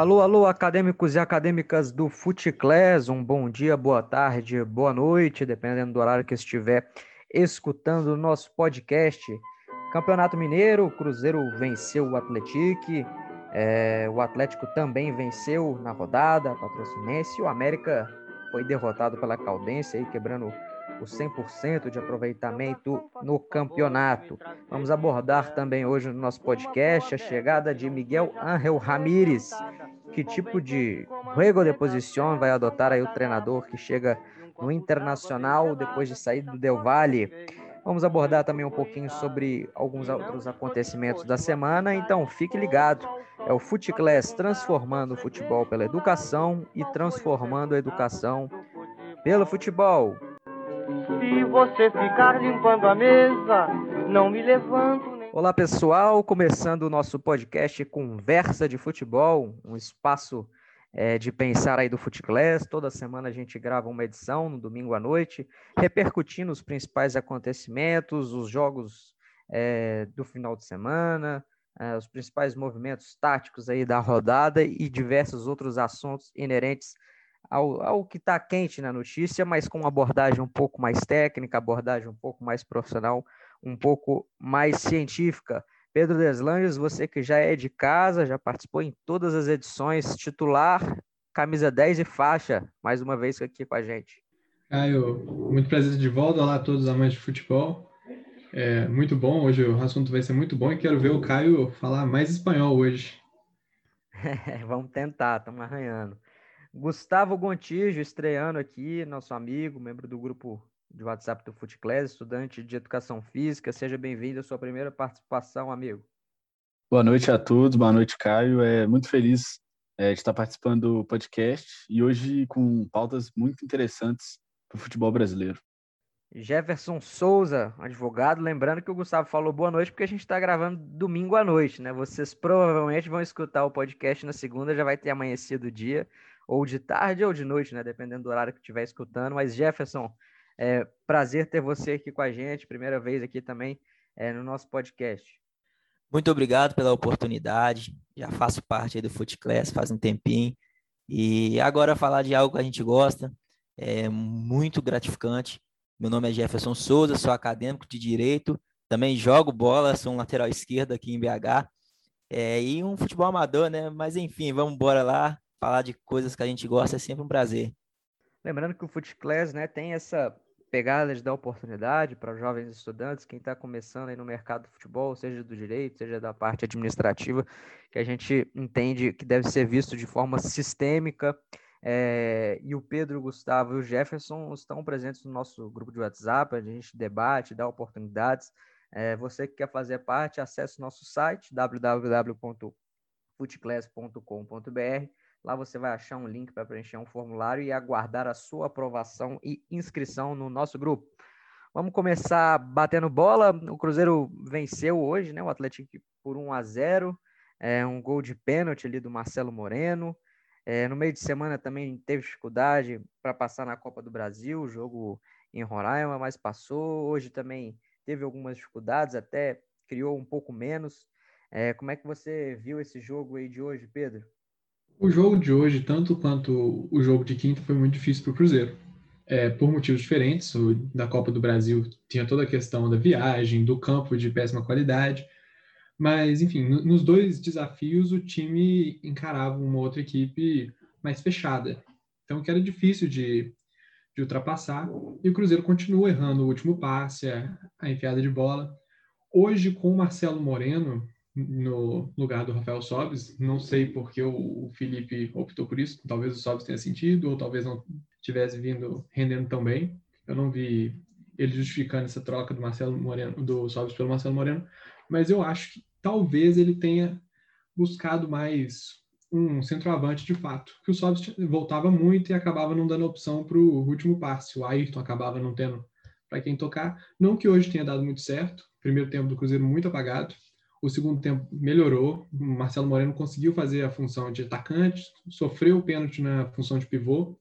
Alô, alô, acadêmicos e acadêmicas do FuteClass, um bom dia, boa tarde, boa noite, dependendo do horário que estiver escutando o nosso podcast. Campeonato Mineiro, o Cruzeiro venceu o Atlético, é, o Atlético também venceu na rodada, patrocinense, e o América foi derrotado pela Caldense, aí, quebrando o 100% de aproveitamento no campeonato. Vamos abordar também hoje no nosso podcast a chegada de Miguel Ángel Ramírez. Que tipo de rego de posição vai adotar aí o treinador que chega no Internacional depois de sair do Del Valle? Vamos abordar também um pouquinho sobre alguns outros acontecimentos da semana, então fique ligado. É o Futeclass transformando o futebol pela educação e transformando a educação pelo futebol. Se você ficar limpando a mesa, não me levanto. Nem... Olá, pessoal. Começando o nosso podcast Conversa de Futebol, um espaço é, de pensar aí do Futeclass. Toda semana a gente grava uma edição no domingo à noite, repercutindo os principais acontecimentos, os jogos é, do final de semana, é, os principais movimentos táticos aí da rodada e diversos outros assuntos inerentes ao, ao que está quente na notícia, mas com uma abordagem um pouco mais técnica, abordagem um pouco mais profissional, um pouco mais científica. Pedro Deslanges, você que já é de casa, já participou em todas as edições, titular, camisa 10 e faixa, mais uma vez aqui com a gente. Caio, muito prazer de volta. Olá a todos os amantes de futebol. É muito bom, hoje o assunto vai ser muito bom e quero ver o Caio falar mais espanhol hoje. Vamos tentar, estamos arranhando. Gustavo Gontijo, estreando aqui, nosso amigo, membro do grupo de WhatsApp do FootClass, estudante de Educação Física. Seja bem-vindo à sua primeira participação, amigo. Boa noite a todos, boa noite, Caio. É muito feliz é, de estar participando do podcast e hoje com pautas muito interessantes para o futebol brasileiro. Jefferson Souza, advogado, lembrando que o Gustavo falou boa noite porque a gente está gravando domingo à noite, né? Vocês provavelmente vão escutar o podcast na segunda, já vai ter amanhecido o dia ou de tarde ou de noite, né? Dependendo do horário que estiver escutando. Mas, Jefferson, é prazer ter você aqui com a gente, primeira vez aqui também é, no nosso podcast. Muito obrigado pela oportunidade. Já faço parte do Foot Class faz um tempinho. E agora falar de algo que a gente gosta é muito gratificante. Meu nome é Jefferson Souza, sou acadêmico de Direito, também jogo bola, sou um lateral esquerdo aqui em BH. É, e um futebol amador, né? Mas enfim, vamos embora lá falar de coisas que a gente gosta é sempre um prazer. Lembrando que o Foot né, tem essa pegada de dar oportunidade para jovens estudantes, quem está começando aí no mercado do futebol, seja do direito, seja da parte administrativa, que a gente entende que deve ser visto de forma sistêmica. É, e o Pedro, o Gustavo e o Jefferson estão presentes no nosso grupo de WhatsApp, a gente debate, dá oportunidades. É, você que quer fazer parte, acesse o nosso site www.footclass.com.br Lá você vai achar um link para preencher um formulário e aguardar a sua aprovação e inscrição no nosso grupo. Vamos começar batendo bola. O Cruzeiro venceu hoje, né? O Atlético por 1 a 0. É, um gol de pênalti ali do Marcelo Moreno. É, no meio de semana também teve dificuldade para passar na Copa do Brasil, jogo em Roraima, mas passou. Hoje também teve algumas dificuldades, até criou um pouco menos. É, como é que você viu esse jogo aí de hoje, Pedro? O jogo de hoje, tanto quanto o jogo de quinta, foi muito difícil para o Cruzeiro. É, por motivos diferentes, o da Copa do Brasil tinha toda a questão da viagem, do campo de péssima qualidade, mas, enfim, nos dois desafios o time encarava uma outra equipe mais fechada. Então, que era difícil de, de ultrapassar, e o Cruzeiro continua errando o último passe, a, a enfiada de bola. Hoje, com o Marcelo Moreno, no lugar do Rafael Sobes. Não sei porque o, Felipe optou por isso. Talvez o Sobes tenha sentido, ou talvez não tivesse vindo rendendo tão bem. Eu não vi ele justificando essa troca do Marcelo Moreno, do Sobes pelo Marcelo Moreno, mas eu acho que talvez ele tenha buscado mais um centroavante de fato, que o Sobes voltava muito e acabava não dando opção para o último passe. O Ayrton acabava não tendo para quem tocar. Não que hoje tenha dado muito certo. Primeiro tempo do Cruzeiro muito apagado. O segundo tempo melhorou. O Marcelo Moreno conseguiu fazer a função de atacante, sofreu o pênalti na função de pivô.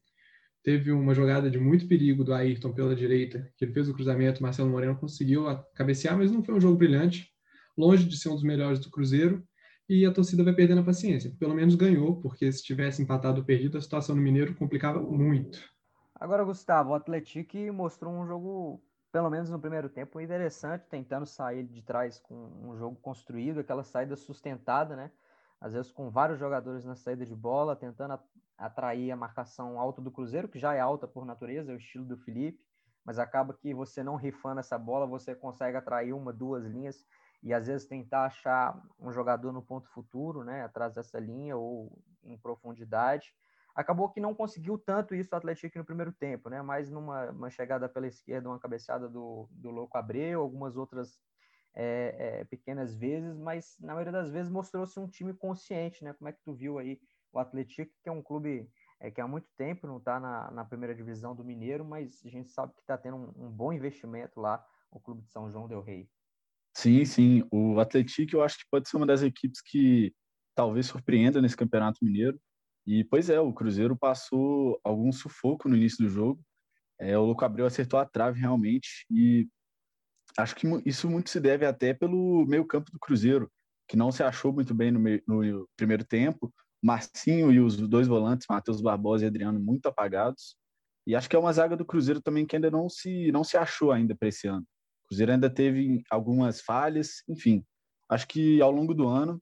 Teve uma jogada de muito perigo do Ayrton pela direita, que ele fez o cruzamento, Marcelo Moreno conseguiu cabecear, mas não foi um jogo brilhante, longe de ser um dos melhores do Cruzeiro, e a torcida vai perdendo a paciência. Pelo menos ganhou, porque se tivesse empatado ou perdido, a situação no Mineiro complicava muito. Agora, Gustavo, o Atlético mostrou um jogo, pelo menos no primeiro tempo, interessante, tentando sair de trás com um jogo construído, aquela saída sustentada, né? Às vezes com vários jogadores na saída de bola, tentando atrair a marcação alta do Cruzeiro, que já é alta por natureza, é o estilo do Felipe, mas acaba que você não rifando essa bola, você consegue atrair uma, duas linhas e às vezes tentar achar um jogador no ponto futuro, né, atrás dessa linha ou em profundidade. Acabou que não conseguiu tanto isso o Atlético no primeiro tempo, né, mas numa chegada pela esquerda, uma cabeçada do, do Louco Abreu, algumas outras é, é, pequenas vezes, mas na maioria das vezes mostrou-se um time consciente, né? Como é que tu viu aí o Atlético, que é um clube é, que há muito tempo não está na, na, primeira divisão do Mineiro, mas a gente sabe que está tendo um, um bom investimento lá, o clube de São João del Rei. Sim, sim. O Atlético eu acho que pode ser uma das equipes que talvez surpreenda nesse Campeonato Mineiro. E, pois é, o Cruzeiro passou algum sufoco no início do jogo. É, o Louco Abreu acertou a trave realmente e acho que isso muito se deve até pelo meio campo do Cruzeiro, que não se achou muito bem no, meio, no primeiro tempo. Marcinho e os dois volantes, Matheus Barbosa e Adriano, muito apagados. E acho que é uma zaga do Cruzeiro também que ainda não se, não se achou ainda para esse ano. Cruzeiro ainda teve algumas falhas, enfim. Acho que ao longo do ano,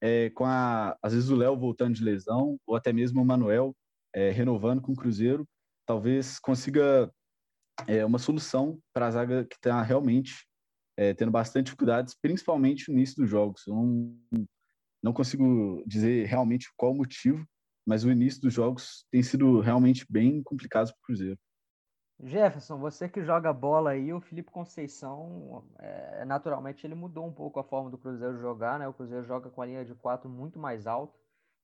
é, com a, às vezes o Léo voltando de lesão, ou até mesmo o Manuel é, renovando com o Cruzeiro, talvez consiga é, uma solução para a zaga que está realmente é, tendo bastante dificuldades, principalmente no início dos jogos. Eu não, não consigo dizer realmente qual o motivo, mas o início dos jogos tem sido realmente bem complicado para o Cruzeiro. Jefferson, você que joga bola aí, o Felipe Conceição, é, naturalmente ele mudou um pouco a forma do Cruzeiro jogar, né? O Cruzeiro joga com a linha de quatro muito mais alta.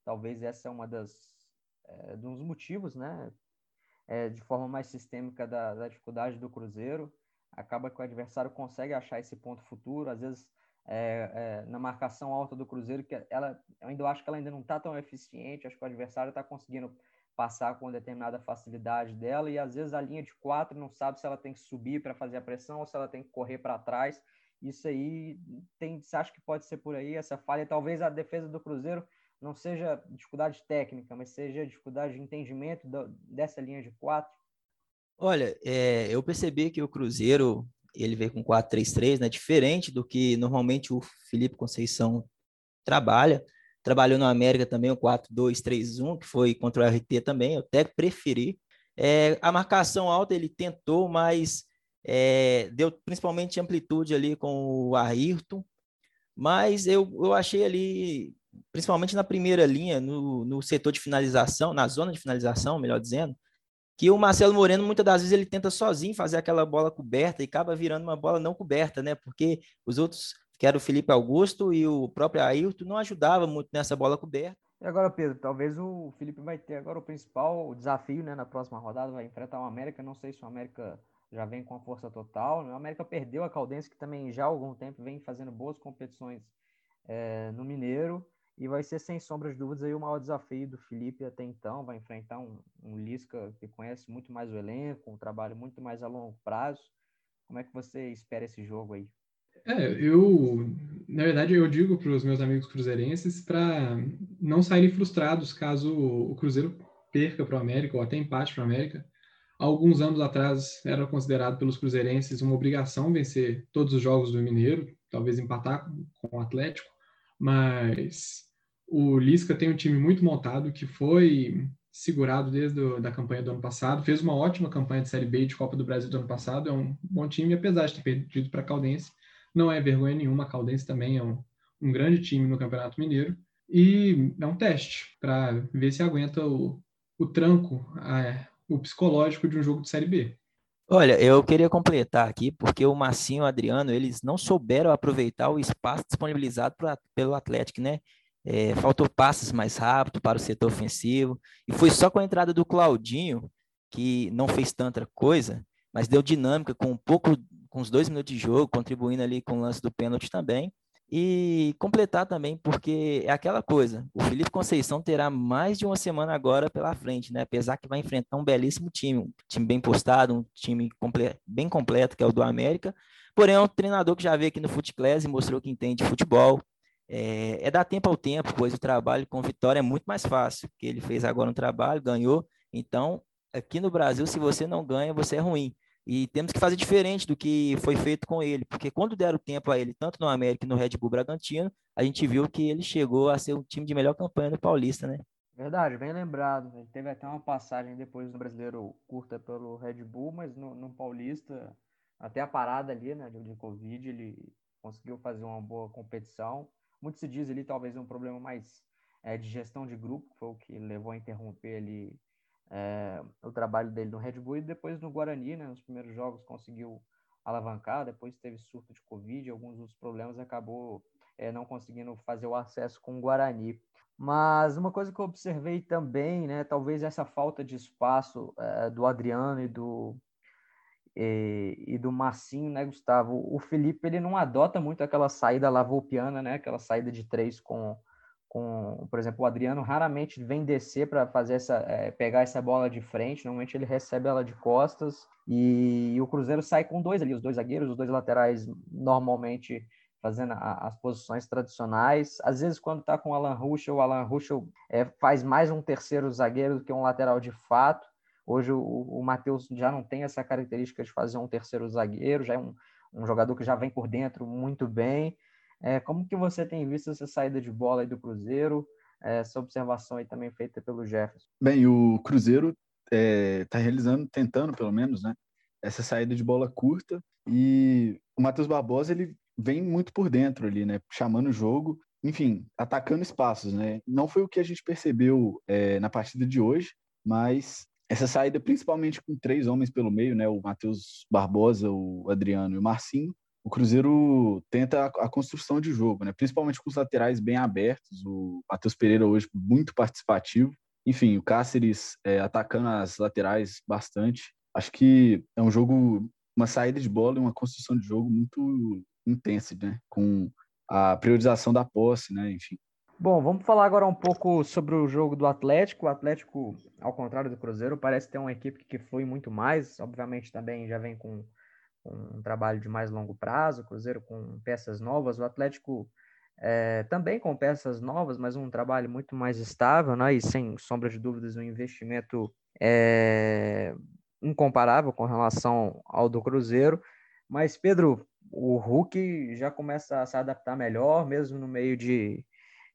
Talvez essa é uma das é, dos motivos, né? É, de forma mais sistêmica da, da, dificuldade do Cruzeiro. Acaba que o adversário consegue achar esse ponto futuro, às vezes é, é, na marcação alta do Cruzeiro, que ela, eu ainda acho que ela ainda não está tão eficiente, acho que o adversário está conseguindo passar com determinada facilidade dela e às vezes a linha de quatro não sabe se ela tem que subir para fazer a pressão ou se ela tem que correr para trás. Isso aí tem, você acha que pode ser por aí essa falha? Talvez a defesa do Cruzeiro não seja dificuldade técnica, mas seja dificuldade de entendimento dessa linha de quatro. Olha, é, eu percebi que o Cruzeiro ele veio com 4-3-3, né? Diferente do que normalmente o Felipe Conceição trabalha. Trabalhou no América também o 4-2-3-1, que foi contra o RT também, eu até preferi. É, a marcação alta ele tentou, mas é, deu principalmente amplitude ali com o Ayrton. Mas eu, eu achei ali, principalmente na primeira linha, no, no setor de finalização, na zona de finalização, melhor dizendo, que o Marcelo Moreno muitas das vezes ele tenta sozinho fazer aquela bola coberta e acaba virando uma bola não coberta, né? Porque os outros que era o Felipe Augusto e o próprio Ayrton, não ajudava muito nessa bola coberta. E agora, Pedro, talvez o Felipe vai ter agora o principal desafio, né, na próxima rodada, vai enfrentar o América, não sei se o América já vem com a força total, né? o América perdeu a Caldense, que também já há algum tempo vem fazendo boas competições é, no Mineiro, e vai ser, sem sombra de dúvidas, aí o maior desafio do Felipe até então, vai enfrentar um, um Lisca que conhece muito mais o elenco, um trabalho muito mais a longo prazo, como é que você espera esse jogo aí? É, eu, na verdade, eu digo para os meus amigos cruzeirenses para não saírem frustrados caso o Cruzeiro perca para o América ou até empate para o América. Alguns anos atrás era considerado pelos cruzeirenses uma obrigação vencer todos os jogos do Mineiro, talvez empatar com o Atlético, mas o Lisca tem um time muito montado que foi segurado desde a da campanha do ano passado, fez uma ótima campanha de Série B de Copa do Brasil do ano passado, é um bom time, apesar de ter perdido para a Caldense, não é vergonha nenhuma, a Caldense também é um, um grande time no Campeonato Mineiro. E é um teste para ver se aguenta o, o tranco, a, o psicológico de um jogo de Série B. Olha, eu queria completar aqui, porque o Massinho e o Adriano, eles não souberam aproveitar o espaço disponibilizado pra, pelo Atlético, né? É, faltou passes mais rápido para o setor ofensivo, e foi só com a entrada do Claudinho, que não fez tanta coisa, mas deu dinâmica com um pouco com os dois minutos de jogo, contribuindo ali com o lance do pênalti também. E completar também, porque é aquela coisa, o Felipe Conceição terá mais de uma semana agora pela frente, né? Apesar que vai enfrentar um belíssimo time, um time bem postado, um time comple bem completo, que é o do América. Porém, é um treinador que já veio aqui no Futeclass e mostrou que entende futebol. É, é dar tempo ao tempo, pois o trabalho com vitória é muito mais fácil, que ele fez agora um trabalho, ganhou. Então, aqui no Brasil, se você não ganha, você é ruim. E temos que fazer diferente do que foi feito com ele, porque quando deram tempo a ele, tanto no América e no Red Bull Bragantino, a gente viu que ele chegou a ser o time de melhor campanha no Paulista, né? Verdade, bem lembrado. Ele teve até uma passagem depois no brasileiro curta pelo Red Bull, mas no, no Paulista, até a parada ali, né, de, de Covid, ele conseguiu fazer uma boa competição. Muito se diz ali, talvez, um problema mais é, de gestão de grupo, que foi o que levou a interromper ali é, trabalho dele no Red Bull e depois no Guarani, né, nos primeiros jogos conseguiu alavancar, depois teve surto de Covid, alguns dos problemas acabou é, não conseguindo fazer o acesso com o Guarani. Mas uma coisa que eu observei também, né, talvez essa falta de espaço é, do Adriano e do e, e, do Massinho, né, Gustavo? O Felipe ele não adota muito aquela saída lavoupiana, né, aquela saída de três com com, por exemplo, o Adriano raramente vem descer para fazer essa, é, pegar essa bola de frente. Normalmente ele recebe ela de costas e, e, o Cruzeiro sai com dois ali, os dois zagueiros, os dois laterais normalmente fazendo a, as posições tradicionais. Às vezes quando está com o Alan Ruschel, o Alan Ruschel é, faz mais um terceiro zagueiro do que um lateral de fato. Hoje o, o Matheus já não tem essa característica de fazer um terceiro zagueiro, já é um, um jogador que já vem por dentro muito bem. É, como que você tem visto essa saída de bola aí do Cruzeiro? É, essa observação aí também feita pelo Jefferson. Bem, o Cruzeiro está é, tá realizando, tentando pelo menos, né, essa saída de bola curta e o Matheus Barbosa ele vem muito por dentro ali, né, chamando o jogo, enfim, atacando espaços, né. Não foi o que a gente percebeu é, na partida de hoje, mas essa saída principalmente com três homens pelo meio, né, o Matheus Barbosa, o Adriano e o Marcinho, o Cruzeiro tenta a, construção de jogo, né? principalmente com os laterais bem abertos. O Matheus Pereira hoje muito participativo. Enfim, o Cáceres é, atacando as laterais bastante. Acho que é um jogo, uma saída de bola e uma construção de jogo muito intensa, né? com a priorização da posse, né? enfim. Bom, vamos falar agora um pouco sobre o jogo do Atlético. O Atlético, ao contrário do Cruzeiro, parece ter uma equipe que flui muito mais. Obviamente também já vem com um trabalho de mais longo prazo, o Cruzeiro com peças novas, o Atlético é, também com peças novas, mas um trabalho muito mais estável, né? E sem sombra de dúvidas, um investimento é, incomparável com relação ao do Cruzeiro. Mas, Pedro, o Hulk já começa a se adaptar melhor, mesmo no meio de,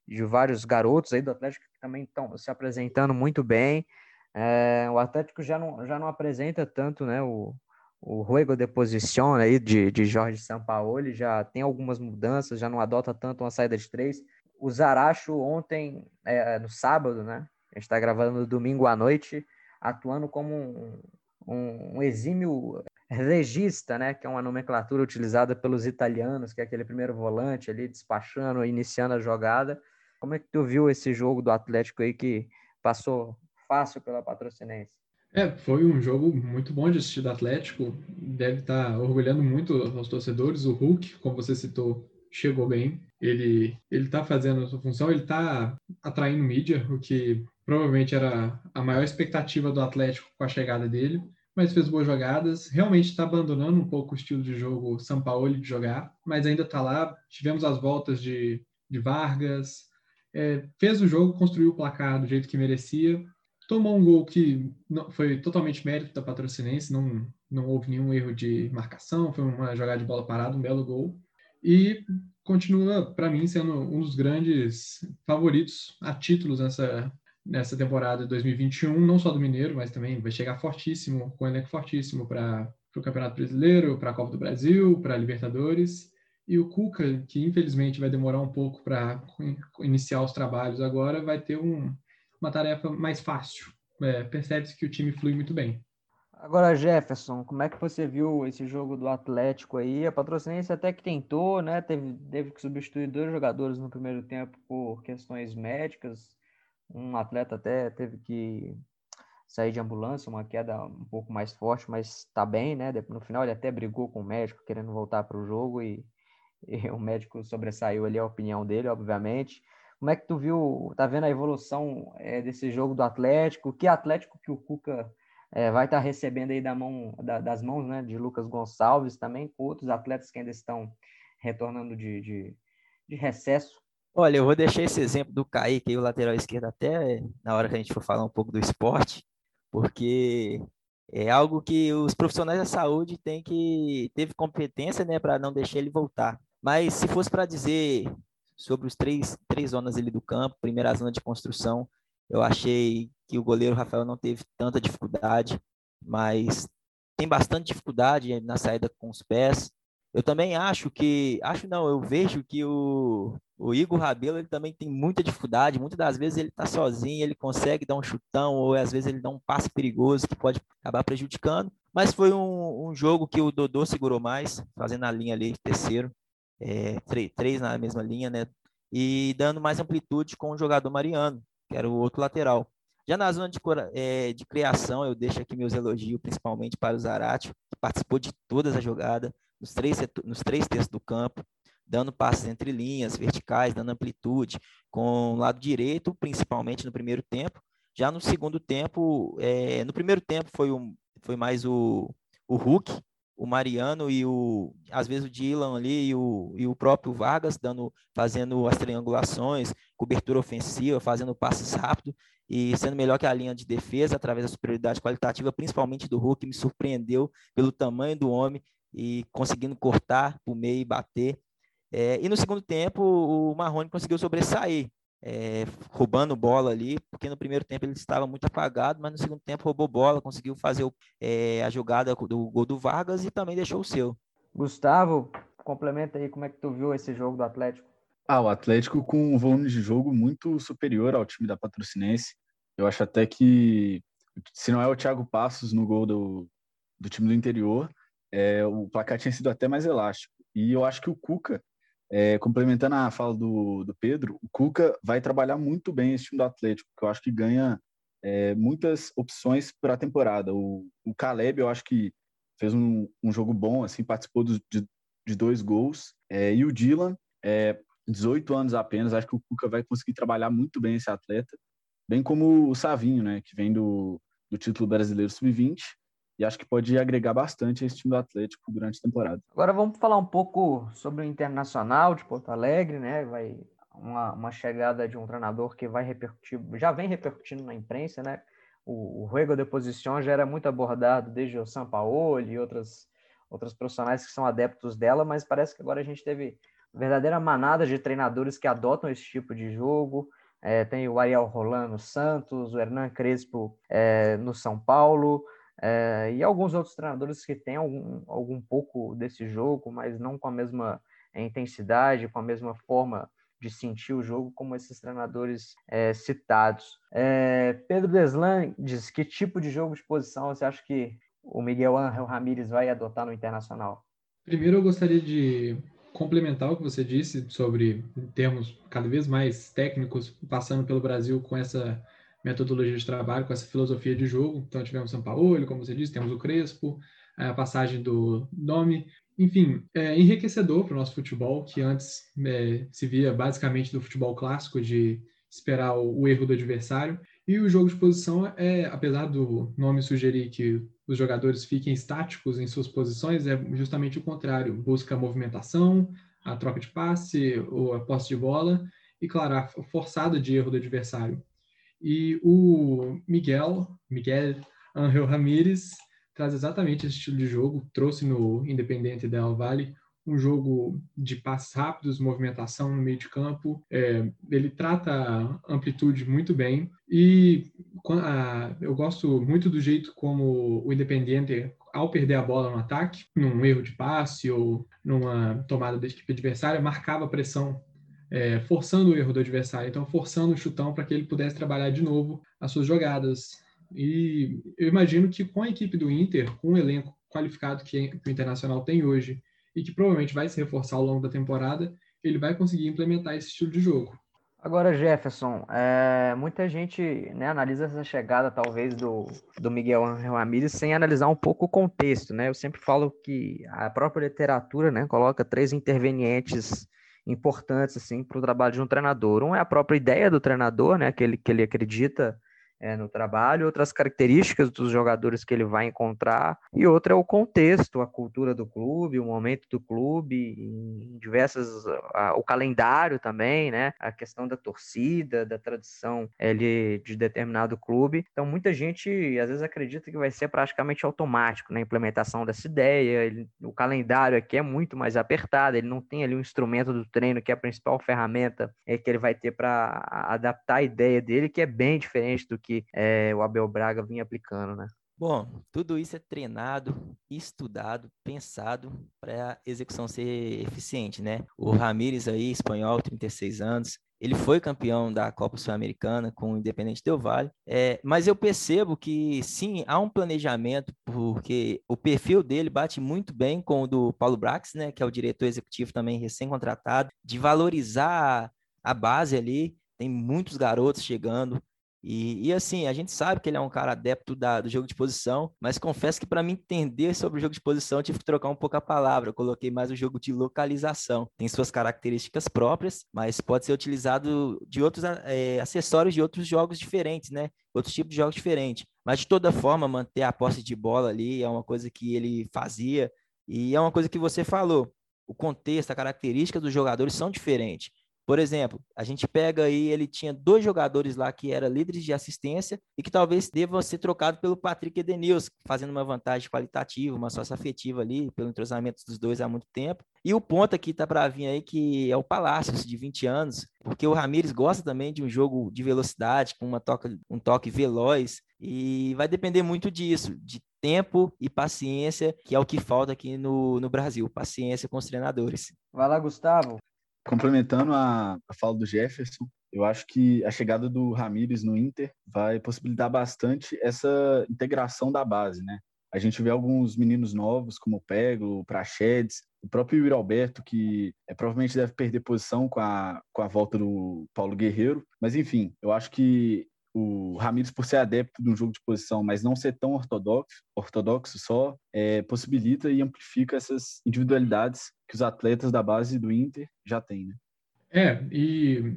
de vários garotos aí do Atlético que também estão se apresentando muito bem. É, o Atlético já não, já não apresenta tanto né, o, o Ruego de posição aí de, de Jorge Sampaoli já tem algumas mudanças, já não adota tanto uma saída de três. O Zaracho ontem, é, no sábado, né? A gente está gravando no domingo à noite, atuando como um, um, um, exímio regista, né? Que é uma nomenclatura utilizada pelos italianos, que é aquele primeiro volante ali, despachando, iniciando a jogada. Como é que tu viu esse jogo do Atlético aí que passou fácil pela patrocinense? É, foi um jogo muito bom de assistir do Atlético. Deve estar orgulhando muito aos torcedores. O Hulk, como você citou, chegou bem. Ele ele está fazendo a sua função. Ele está atraindo mídia, o que provavelmente era a maior expectativa do Atlético com a chegada dele. Mas fez boas jogadas. Realmente está abandonando um pouco o estilo de jogo São Paulo de jogar, mas ainda está lá. Tivemos as voltas de, de Vargas. É, fez o jogo, construiu o placar do jeito que merecia tomou um gol que não, foi totalmente mérito da Patrocinense, não, não houve nenhum erro de marcação, foi uma jogada de bola parada, um belo gol. E continua, para mim, sendo um dos grandes favoritos a títulos nessa, nessa temporada de 2021, não só do Mineiro, mas também vai chegar fortíssimo, com um elenco fortíssimo para o Campeonato Brasileiro, para a Copa do Brasil, para a Libertadores. E o Cuca, que infelizmente vai demorar um pouco para iniciar os trabalhos agora, vai ter um, uma tarefa mais fácil. É, Percebe-se que o time flui muito bem. Agora, Jefferson, como é que você viu esse jogo do Atlético aí? A Patrocinense até que tentou, né? Teve, teve que substituir dois jogadores no primeiro tempo por questões médicas. Um atleta até teve que sair de ambulância, uma queda um pouco mais forte, mas tá bem, né? No final ele até brigou com o médico, querendo voltar para o jogo e, E o médico sobressaiu ali a opinião dele, obviamente. Como é que tu viu, tá vendo a evolução é, desse jogo do Atlético? Que Atlético que o Cuca é, vai estar tá recebendo aí da mão, da, das mãos né, de Lucas Gonçalves também, com outros atletas que ainda estão retornando de, de, de recesso. Olha, eu vou deixar esse exemplo do Kaique, o lateral esquerdo, até na hora que a gente for falar um pouco do esporte, porque é algo que os profissionais da saúde têm que teve competência, né, para não deixar ele voltar. Mas se fosse para dizer sobre os três, três zonas ali do campo, primeira zona de construção, eu achei que o goleiro Rafael não teve tanta dificuldade, mas tem bastante dificuldade na saída com os pés. Eu também acho que, acho não, eu vejo que o, o Igor Rabelo ele também tem muita dificuldade. Muitas das vezes ele está sozinho, ele consegue dar um chutão, ou às vezes ele dá um passe perigoso que pode acabar prejudicando. Mas foi um, um jogo que o Dodô segurou mais, fazendo a linha ali terceiro, é, três, na mesma linha, né? E dando mais amplitude com o jogador Mariano, que era o outro lateral. Já na zona de, é, de criação, eu deixo aqui meus elogios, principalmente para o Zarate, que participou de todas as jogadas, nos três, nos três terços do campo, dando passes entre linhas, verticais, dando amplitude, com o lado direito, principalmente no primeiro tempo. Já no segundo tempo, é, no primeiro tempo foi, um, foi mais o, o Hulk, o Mariano e o às vezes o Dylan ali e o, e o próprio Vargas dando fazendo as triangulações, cobertura ofensiva, fazendo passes rápidos e sendo melhor que a linha de defesa através da superioridade qualitativa, principalmente do Hulk, me surpreendeu pelo tamanho do homem e conseguindo cortar o meio e bater. É, e no segundo tempo, o Marrone conseguiu sobressair, é, roubando bola ali, porque no primeiro tempo ele estava muito apagado, mas no segundo tempo roubou bola, conseguiu fazer o, é, a jogada do gol do Vargas e também deixou o seu. Gustavo, complementa aí como é que tu viu esse jogo do Atlético. Ah, o Atlético com um volume de jogo muito superior ao time da Patrocinense. Eu acho até que, se não é o Thiago Passos no gol do, do time do interior, é, o placar tinha sido até mais elástico. E eu acho que o Cuca, é, complementando a fala do, do Pedro, o Cuca vai trabalhar muito bem esse time do Atlético, que eu acho que ganha é, muitas opções para a temporada. O, o Caleb, eu acho que fez um, um jogo bom, assim, participou do, de, de dois gols. É, e o Dylan, é, 18 anos apenas, acho que o Cuca vai conseguir trabalhar muito bem esse atleta, bem como o Savinho, né, que vem do, do título brasileiro sub-20 e acho que pode agregar bastante a esse time do Atlético durante a temporada. Agora vamos falar um pouco sobre o Internacional de Porto Alegre, né? Vai uma, uma chegada de um treinador que vai repercutir, já vem repercutindo na imprensa, né? O, o Ruego de Posição já era muito abordado desde o São Paulo e outras, outros profissionais que são adeptos dela, mas parece que agora a gente teve verdadeira manada de treinadores que adotam esse tipo de jogo. É, tem o Ariel Rolando Santos, o Hernan Crespo é, no São Paulo, é, e alguns outros treinadores que têm algum, algum pouco desse jogo, mas não com a mesma intensidade, com a mesma forma de sentir o jogo como esses treinadores é, citados. É, Pedro Deslan diz que tipo de jogo de posição você acha que o Miguel Ángel Ramírez vai adotar no Internacional? Primeiro eu gostaria de complementar o que você disse sobre termos cada vez mais técnicos passando pelo Brasil com essa metodologia de trabalho, com essa filosofia de jogo. Então, tivemos São Paulo, como você disse, temos o Crespo, a passagem do Domi. Enfim, é enriquecedor para o nosso futebol, que antes é, se via basicamente do futebol clássico, de esperar o, o, erro do adversário. E o jogo de posição é, apesar do nome sugerir que os jogadores fiquem estáticos em suas posições, é justamente o contrário. Busca a movimentação, a troca de passe, ou a posse de bola, e, claro, a forçada de erro do adversário. E o Miguel, Miguel Angel Ramírez, traz exatamente esse estilo de jogo, trouxe no Independente Del Valle um jogo de passes rápidos, movimentação no meio de campo. É, ele trata a amplitude muito bem e a, eu gosto muito do jeito como o Independente, ao perder a bola no ataque, num erro de passe ou numa tomada da equipe adversária, marcava pressão é, forçando o erro do adversário, então forçando o chutão para que ele pudesse trabalhar de novo as suas jogadas. E eu imagino que com a equipe do Inter, com o elenco qualificado que o Internacional tem hoje e que provavelmente vai se reforçar ao longo da temporada, ele vai conseguir implementar esse estilo de jogo. Agora, Jefferson, é, muita gente né, analisa essa chegada, talvez, do, do Miguel Ramírez sem analisar um pouco o contexto, né? Eu sempre falo que a própria literatura né, coloca três intervenientes importantes assim, para o trabalho de um treinador. Um é a própria ideia do treinador, né, que, ele, que ele acredita é, no trabalho, outras características dos jogadores que ele vai encontrar, e outra é o contexto, a cultura do clube, o momento do clube, em diversas, a, o calendário também, né? A questão da torcida, da tradição ele, de determinado clube. Então, muita gente às vezes acredita que vai ser praticamente automático na implementação dessa ideia. Ele, o calendário aqui é muito mais apertado, ele não tem ali um instrumento do treino que é a principal ferramenta é, que ele vai ter para adaptar a ideia dele, que é bem diferente do que que é, o Abel Braga vinha aplicando, né? Bom, tudo isso é treinado, estudado, pensado para a execução ser eficiente, né? O Ramires aí, espanhol, 36 anos, ele foi campeão da Copa Sul-Americana com o Independente Del Vale, é, mas eu percebo que sim, há um planejamento, porque o perfil dele bate muito bem com o do Paulo Brax, né, que é o diretor executivo também recém-contratado, de valorizar a base ali, tem muitos garotos chegando, e, e, assim, a gente sabe que ele é um cara adepto da, do jogo de posição, mas confesso que para mim entender sobre o jogo de posição, tive que trocar um pouco a palavra. Eu coloquei mais o jogo de localização. Tem suas características próprias, mas pode ser utilizado de outros é, acessórios de outros jogos diferentes, né? Outros tipos de jogos diferentes. Mas de toda forma, manter a posse de bola ali é uma coisa que ele fazia. E é uma coisa que você falou. O contexto, a característica dos jogadores são diferentes. Por exemplo, a gente pega aí, ele tinha dois jogadores lá que eram líderes de assistência e que talvez devam ser trocados pelo Patrick Edenilson, fazendo uma vantagem qualitativa, uma sócia afetiva ali, pelo entrosamento dos dois há muito tempo. E o ponto aqui tá para vir aí que é o Palácios, de 20 anos, porque o Ramires gosta também de um jogo de velocidade, com uma toca, um toque veloz, e vai depender muito disso, de tempo e paciência, que é o que falta aqui no, no Brasil, paciência com os treinadores. Vai lá, Gustavo complementando a, a fala do Jefferson, eu acho que a chegada do Ramires no Inter vai possibilitar bastante essa integração da base, né? A gente vê alguns meninos novos, como o Pego, o Prachedes, o próprio Yuri Alberto, que é, provavelmente deve perder posição com a, com a volta do Paulo Guerreiro. Mas, enfim, eu acho que o Ramires, por ser adepto de um jogo de posição, mas não ser tão ortodoxo, ortodoxo só, é, possibilita e amplifica essas individualidades que os atletas da base do Inter já têm, né? É, e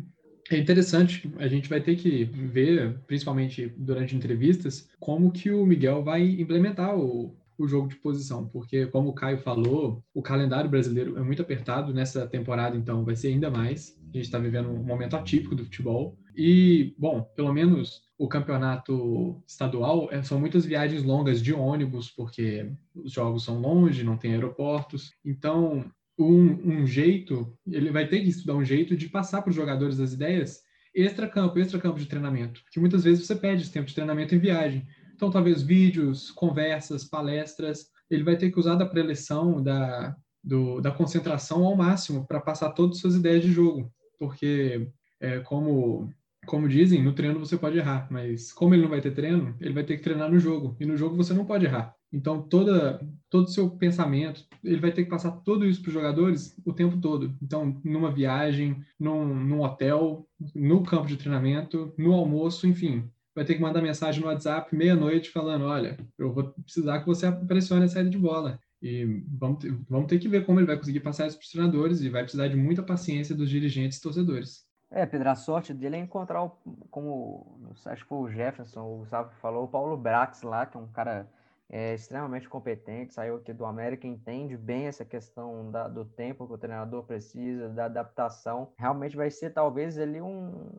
é interessante, a gente vai ter que ver, principalmente durante entrevistas, como que o Miguel vai implementar o, o jogo de posição, porque como o Caio falou, o calendário brasileiro é muito apertado nessa temporada, então vai ser ainda mais. A gente está vivendo um momento atípico do futebol. E, bom, pelo menos o campeonato estadual é, são muitas viagens longas de ônibus, porque os jogos são longe, não tem aeroportos. Então, um, um jeito, ele vai ter que estudar um jeito de passar para os jogadores as ideias extra-campo, extra-campo de treinamento, que muitas vezes você pede esse tempo de treinamento em viagem. Então, talvez vídeos, conversas, palestras, ele vai ter que usar da preleção, da, do, da concentração ao máximo para passar todas as suas ideias de jogo, porque, é, como, como dizem, no treino você pode errar, mas como ele não vai ter treino, ele vai ter que treinar no jogo, e no jogo você não pode errar. Então, toda, todo o seu pensamento, ele vai ter que passar tudo isso para os jogadores o tempo todo. Então, numa viagem, num, num hotel, no campo de treinamento, no almoço, enfim vai ter que mandar mensagem no WhatsApp meia-noite falando: olha, eu vou precisar que você pressione a saída de bola. E vamos ter, vamos ter que ver como ele vai conseguir passar isso para os treinadores e vai precisar de muita paciência dos dirigentes e torcedores. É, Pedro, a sorte dele é encontrar, o, como acho que foi o Jefferson, o Gustavo falou, o Paulo Brax lá, que é um cara é extremamente competente, saiu aqui do América, entende bem essa questão da, do tempo que o treinador precisa, da adaptação. Realmente vai ser talvez ali um,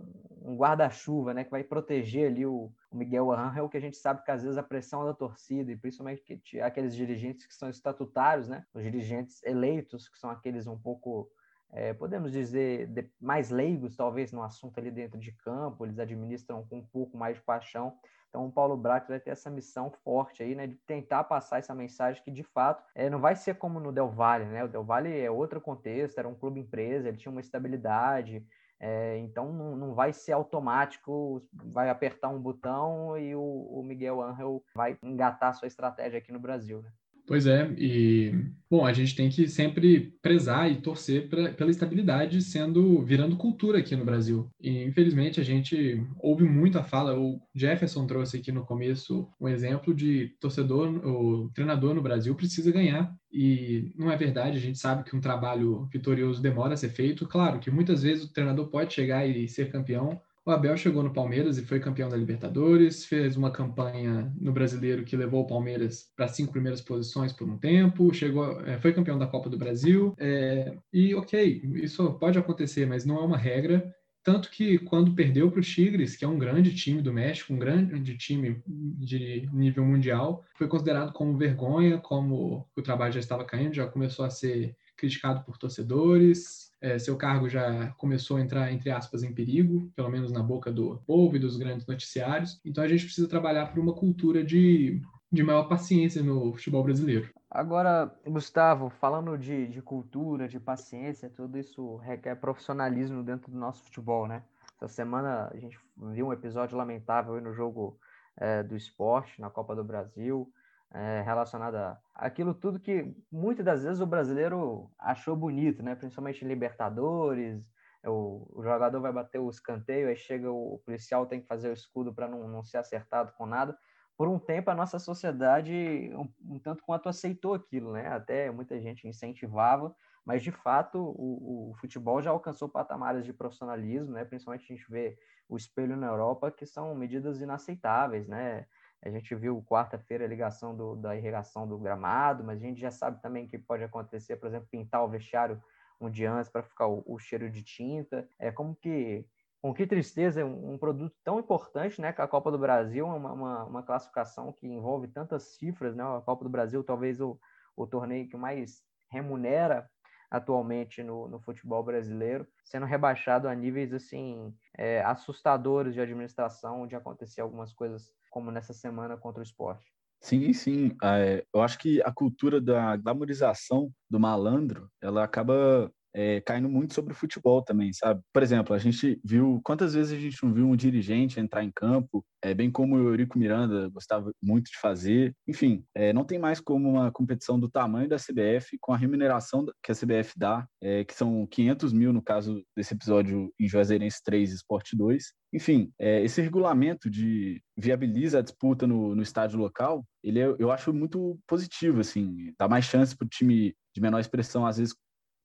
um guarda-chuva, né, que vai proteger ali o, o Miguel Angel, que a gente sabe que às vezes a pressão da torcida, e principalmente que, aqueles dirigentes que são estatutários, né, os dirigentes eleitos, que são aqueles um pouco é, podemos dizer, de, mais leigos, talvez, no assunto ali dentro de campo, eles administram com um pouco mais de paixão. Então, o Paulo Brax vai ter essa missão forte aí, né, de tentar passar essa mensagem que, de fato, é, não vai ser como no Del Valle, né? O Del Valle é outro contexto, era um clube empresa, ele tinha uma estabilidade, é, então não, não vai ser automático, vai apertar um botão e o, o Miguel Angel vai engatar sua estratégia aqui no Brasil, né? Pois é, e Bom, a gente tem que sempre prezar e torcer pra, pela estabilidade sendo virando cultura aqui no Brasil. E infelizmente a gente ouve muito a fala, o Jefferson trouxe aqui no começo um exemplo de torcedor, o treinador no Brasil precisa ganhar e não é verdade, a gente sabe que um trabalho vitorioso demora a ser feito. Claro que muitas vezes o treinador pode chegar e ser campeão, o Abel chegou no Palmeiras e foi campeão da Libertadores, fez uma campanha no Brasileiro que levou o Palmeiras para cinco primeiras posições por um tempo, chegou, é, foi campeão da Copa do Brasil. É, e ok, isso pode acontecer, mas não é uma regra. Tanto que quando perdeu para os Tigres, que é um grande time do México, um grande time de nível mundial, foi considerado como vergonha, como o trabalho já estava caindo, já começou a ser criticado por torcedores, é, seu cargo já começou a entrar, entre aspas, em perigo, pelo menos na boca do povo e dos grandes noticiários. Então a gente precisa trabalhar por uma cultura de, de maior paciência no futebol brasileiro. Agora, Gustavo, falando de, de cultura, de paciência, tudo isso requer profissionalismo dentro do nosso futebol, né? Essa semana a gente viu um episódio lamentável no jogo é, do esporte, na Copa do Brasil é, relacionada àquilo tudo que muitas das vezes o brasileiro achou bonito, né? Principalmente em Libertadores, o, o, jogador vai bater o escanteio, aí chega o, o policial tem que fazer o escudo para não, não ser acertado com nada. Por um tempo a nossa sociedade um, um, tanto quanto aceitou aquilo, né? Até muita gente incentivava, mas de fato o, o futebol já alcançou patamares de profissionalismo, né? Principalmente a gente vê o espelho na Europa, que são medidas inaceitáveis, né? A gente viu quarta-feira a ligação do, da irrigação do gramado, mas a gente já sabe também que pode acontecer, por exemplo, pintar o vestiário um dia antes para ficar o, o, cheiro de tinta. É como que, com que tristeza, um, um produto tão importante, né, que a Copa do Brasil, uma, uma, uma, classificação que envolve tantas cifras, né, a Copa do Brasil talvez o, o torneio que mais remunera atualmente no, no futebol brasileiro, sendo rebaixado a níveis assim é, assustadores de administração, de acontecer algumas coisas como nessa semana contra o esporte. Sim, sim. É, eu acho que a cultura da glamorização do malandro, ela acaba é, caindo muito sobre o futebol também, sabe? Por exemplo, a gente viu quantas vezes a gente não viu um dirigente entrar em campo, é, bem como o Eurico Miranda gostava muito de fazer. Enfim, é, não tem mais como uma competição do tamanho da CBF com a remuneração que a CBF dá, é, que são 500 mil no caso desse episódio em Juazeirense 3 Esporte 2. Enfim, é, esse regulamento de viabiliza a disputa no, no estádio local, ele é, eu acho muito positivo, assim, dá mais chance para o time de menor expressão, às vezes,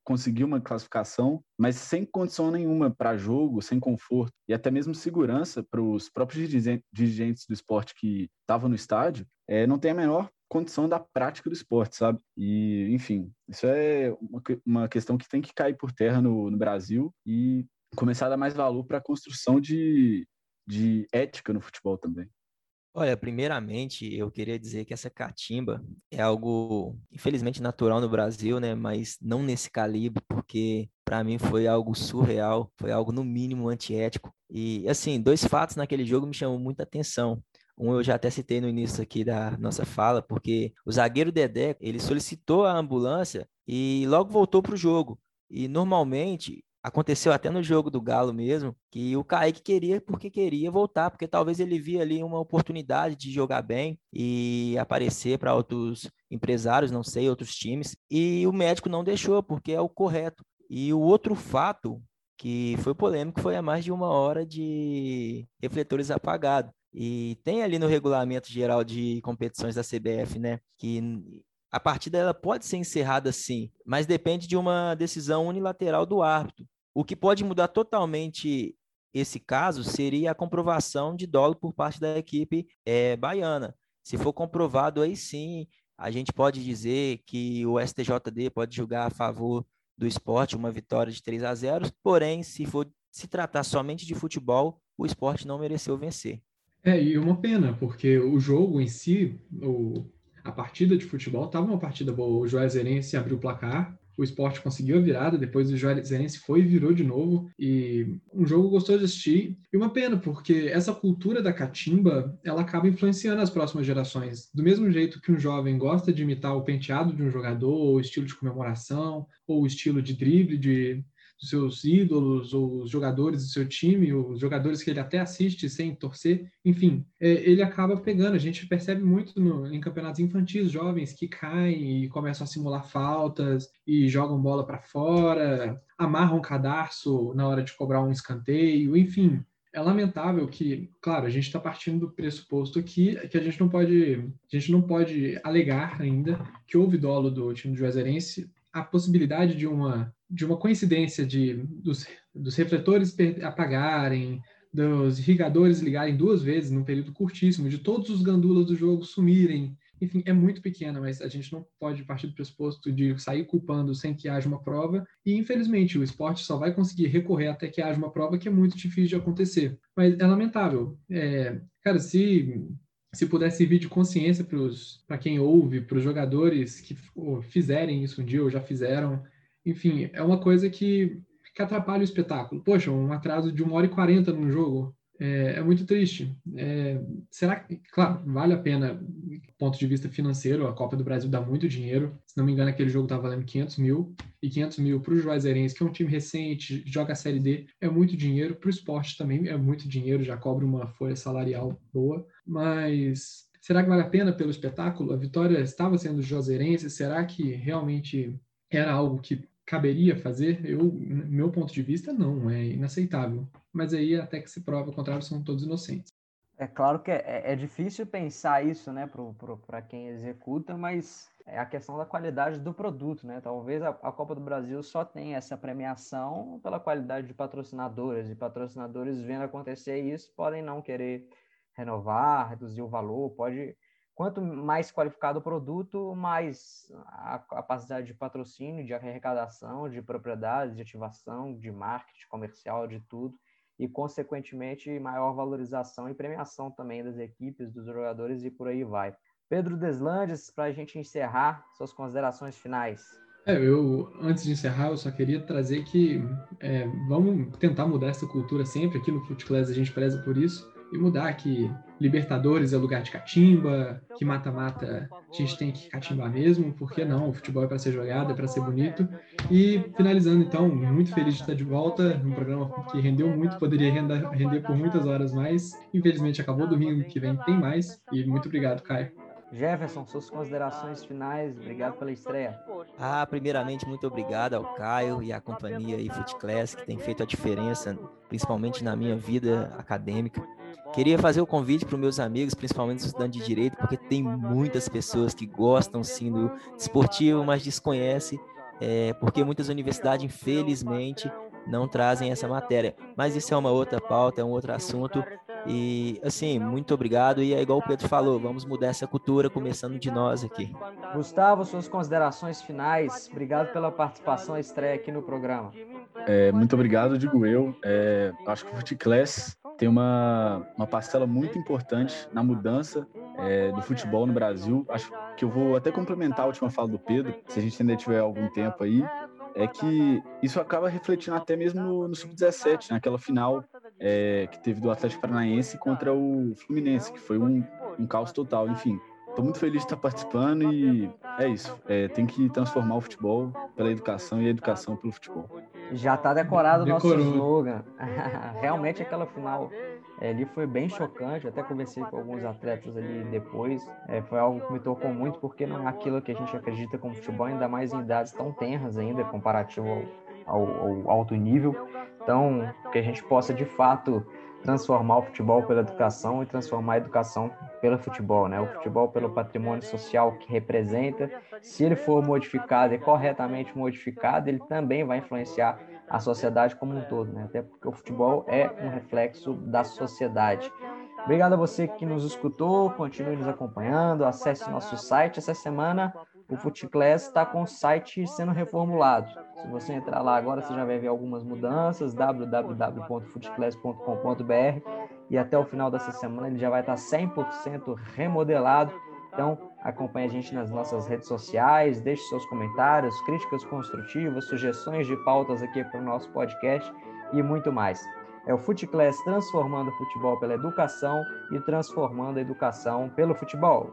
conseguir uma classificação, mas sem condição nenhuma para jogo, sem conforto e até mesmo segurança para os próprios dirigentes do esporte que estavam no estádio, é, não tem a menor condição da prática do esporte, sabe? E, enfim, isso é uma, uma questão que tem que cair por terra no, no Brasil e começar a dar mais valor para a construção de, de ética no futebol também. Olha, primeiramente, eu queria dizer que essa catimba é algo, infelizmente, natural no Brasil, né? Mas não nesse calibre, porque para mim foi algo surreal, foi algo no mínimo antiético. E, assim, dois fatos naquele jogo me chamam muita atenção. Um eu já até citei no início aqui da nossa fala, porque o zagueiro Dedé, ele solicitou a ambulância e logo voltou para o jogo. E normalmente Aconteceu até no jogo do Galo mesmo, que o Kaique queria porque queria voltar, porque talvez ele via ali uma oportunidade de jogar bem e aparecer para outros empresários, não sei, outros times, e o médico não deixou, porque é o correto. E o outro fato que foi polêmico foi a mais de uma hora de refletores apagados. E tem ali no regulamento geral de competições da CBF, né, que a partida ela pode ser encerrada sim, mas depende de uma decisão unilateral do árbitro. O que pode mudar totalmente esse caso seria a comprovação de dolo por parte da equipe é, baiana. Se for comprovado, aí sim a gente pode dizer que o STJD pode julgar a favor do esporte uma vitória de 3 a 0, porém, se for se tratar somente de futebol, o esporte não mereceu vencer. É, e uma pena, porque o jogo em si, o, a partida de futebol estava uma partida boa. O Juazeirense abriu o placar, o esporte conseguiu a virada, depois o Juazeirense foi e virou de novo. E um jogo gostoso de assistir. E uma pena, porque essa cultura da catimba, ela acaba influenciando as próximas gerações. Do mesmo jeito que um jovem gosta de imitar o penteado de um jogador, ou o estilo de comemoração, ou o estilo de drible de, dos seus ídolos, ou os jogadores do seu time, ou os jogadores que ele até assiste sem torcer, enfim, é, ele acaba pegando. A gente percebe muito no, em campeonatos infantis jovens que caem e começam a simular faltas e jogam bola para fora, amarram cadarço na hora de cobrar um escanteio, enfim é lamentável que, claro, a gente está partindo do pressuposto que, que a gente não pode a gente não pode alegar ainda que houve dolo do time do Juazeirense a possibilidade de uma de uma coincidência de dos, dos refletores apagarem, dos irrigadores ligarem duas vezes num período curtíssimo, de todos os gandulas do jogo sumirem, enfim, é muito pequena, mas a gente não pode partir do pressuposto de sair culpando sem que haja uma prova. E, infelizmente, o esporte só vai conseguir recorrer até que haja uma prova que é muito difícil de acontecer. Mas é lamentável. É, cara, se se puder servir de consciência para quem ouve, para os jogadores que fizerem isso um dia ou já fizeram, enfim, é uma coisa que, que atrapalha o espetáculo. Poxa, um atraso de uma hora e quarenta num jogo é, é muito triste. É, será que, claro, vale a pena, do ponto de vista financeiro, a Copa do Brasil dá muito dinheiro. Se não me engano, aquele jogo estava valendo 500 mil, e 500 mil para o Juazeirense, que é um time recente, joga a Série D, é muito dinheiro. Para o esporte também é muito dinheiro, já cobra uma folha salarial boa. Mas será que vale a pena pelo espetáculo? A vitória estava sendo Juazeirense, será que realmente era algo que caberia fazer? Eu, meu ponto de vista, não, é inaceitável. Mas aí, até que se prova o contrário, são todos inocentes. É claro que é, é difícil pensar isso, né, para quem executa, mas é a questão da qualidade do produto, né? Talvez a, a, Copa do Brasil só tenha essa premiação pela qualidade de patrocinadores, e patrocinadores vendo acontecer isso podem não querer renovar, reduzir o valor, pode Quanto mais qualificado o produto, mais a capacidade de patrocínio, de arrecadação, de propriedade, de ativação, de marketing comercial, de tudo, e, consequentemente, maior valorização e premiação também das equipes, dos jogadores e por aí vai. Pedro Deslandes, para a gente encerrar, suas considerações finais. É, eu, antes de encerrar, eu só queria trazer que é, vamos tentar mudar essa cultura sempre. Aqui no Footclass a gente preza por isso e mudar que Libertadores é lugar de catimba, que mata-mata a gente tem que catimbar mesmo, porque não? O futebol é para ser jogado, é para ser bonito. E finalizando então, muito feliz de estar de volta, um programa que rendeu muito, poderia render, render por muitas horas mais. Infelizmente acabou domingo que vem tem mais. E muito obrigado, Caio. Jefferson, suas considerações finais, obrigado pela estreia. Ah, primeiramente, muito obrigado ao Caio e à companhia aí Footclass, que tem feito a diferença, principalmente na minha vida acadêmica. Queria fazer o convite para os meus amigos, principalmente os estudantes de direito, porque tem muitas pessoas que gostam sim do esportivo, mas desconhecem, é, porque muitas universidades, infelizmente, não trazem essa matéria. Mas isso é uma outra pauta, é um outro assunto. E assim, muito obrigado. E é igual o Pedro falou, vamos mudar essa cultura, começando de nós aqui. Gustavo, suas considerações finais. Obrigado pela participação estreia aqui no programa. É, muito obrigado, digo eu. É, acho que o Footclass tem uma, uma parcela muito importante na mudança é, do futebol no Brasil. Acho que eu vou até complementar a última fala do Pedro, se a gente ainda tiver algum tempo aí, é que isso acaba refletindo até mesmo no, no Sub-17, naquela final é, que teve do Atlético Paranaense contra o Fluminense, que foi um, um caos total. Enfim, estou muito feliz de estar participando e é isso. É, tem que transformar o futebol pela educação e a educação pelo futebol. Já está decorado o nosso slogan. Realmente aquela final é, ali foi bem chocante. até conversei com alguns atletas ali depois. É, foi algo que me tocou muito porque não é aquilo que a gente acredita como futebol, ainda mais em idades tão tenras ainda, comparativo ao, ao, ao alto nível. Então, que a gente possa de fato transformar o futebol pela educação e transformar a educação pelo futebol, né? O futebol pelo patrimônio social que representa. Se ele for modificado e corretamente modificado, ele também vai influenciar a sociedade como um todo, né? Até porque o futebol é um reflexo da sociedade. Obrigado a você que nos escutou, continue nos acompanhando, acesse nosso site. Essa semana o Footclass está com o site sendo reformulado. Se você entrar lá agora, você já vai ver algumas mudanças, www.footclass.com.br e até o final dessa semana ele já vai estar 100% remodelado. Então, acompanhe a gente nas nossas redes sociais, deixe seus comentários, críticas construtivas, sugestões de pautas aqui para o nosso podcast e muito mais. É o Footclass transformando o futebol pela educação e transformando a educação pelo futebol.